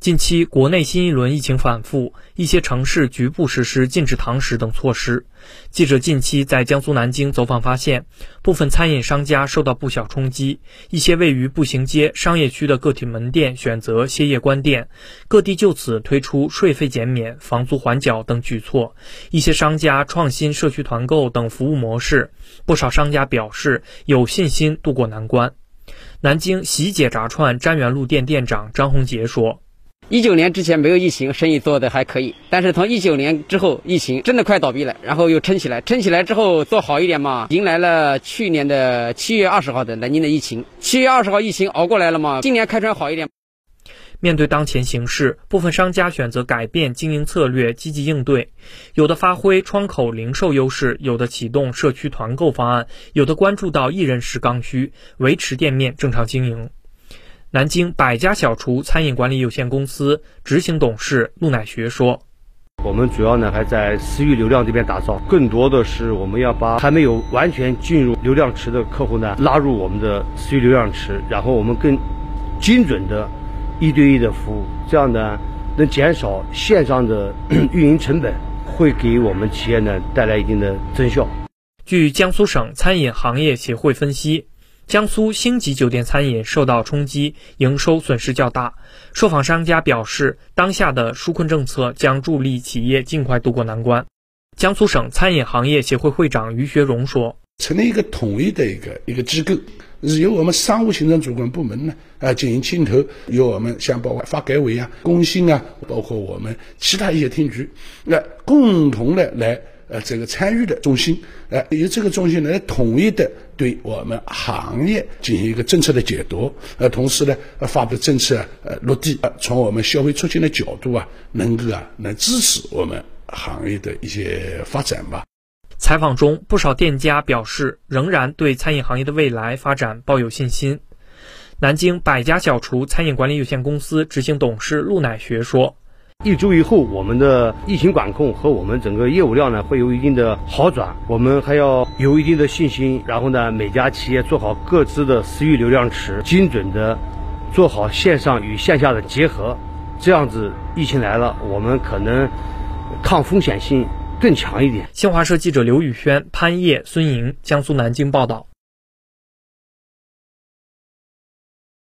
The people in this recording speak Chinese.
近期国内新一轮疫情反复，一些城市局部实施禁止堂食等措施。记者近期在江苏南京走访发现，部分餐饮商家受到不小冲击，一些位于步行街、商业区的个体门店选择歇业关店，各地就此推出税费减免、房租缓缴等举措。一些商家创新社区团购等服务模式，不少商家表示有信心渡过难关。南京喜姐炸串瞻园路店店长张红杰说。一九年之前没有疫情，生意做的还可以。但是从一九年之后，疫情真的快倒闭了，然后又撑起来，撑起来之后做好一点嘛，迎来了去年的七月二十号的南京的疫情。七月二十号疫情熬过来了嘛，今年开春好一点。面对当前形势，部分商家选择改变经营策略，积极应对。有的发挥窗口零售优势，有的启动社区团购方案，有的关注到一人食刚需，维持店面正常经营。南京百家小厨餐饮管理有限公司执行董事陆乃学说：“我们主要呢还在私域流量这边打造，更多的是我们要把还没有完全进入流量池的客户呢拉入我们的私域流量池，然后我们更精准的一对一的服务，这样呢能减少线上的运营成本，会给我们企业呢带来一定的增效。”据江苏省餐饮行业协会分析。江苏星级酒店餐饮受到冲击，营收损失较大。受访商家表示，当下的纾困政策将助力企业尽快渡过难关。江苏省餐饮行业协会会长于学荣说：“成立一个统一的一个一个机构，是由我们商务行政主管部门呢啊进行牵头，由我们像包括发改委啊、工信啊，包括我们其他一些厅局，那共同的来。”呃，这个参与的中心，呃，由这个中心来统一的对我们行业进行一个政策的解读，呃，同时呢，呃发布的政策呃落地，呃，从我们消费促进的角度啊，能够啊，能支持我们行业的一些发展吧。采访中，不少店家表示，仍然对餐饮行业的未来发展抱有信心。南京百家小厨餐饮管理有限公司执行董事陆乃学说。一周以后，我们的疫情管控和我们整个业务量呢，会有一定的好转。我们还要有一定的信心，然后呢，每家企业做好各自的私域流量池，精准的做好线上与线下的结合。这样子，疫情来了，我们可能抗风险性更强一点。新华社记者刘宇轩、潘烨、孙莹，江苏南京报道。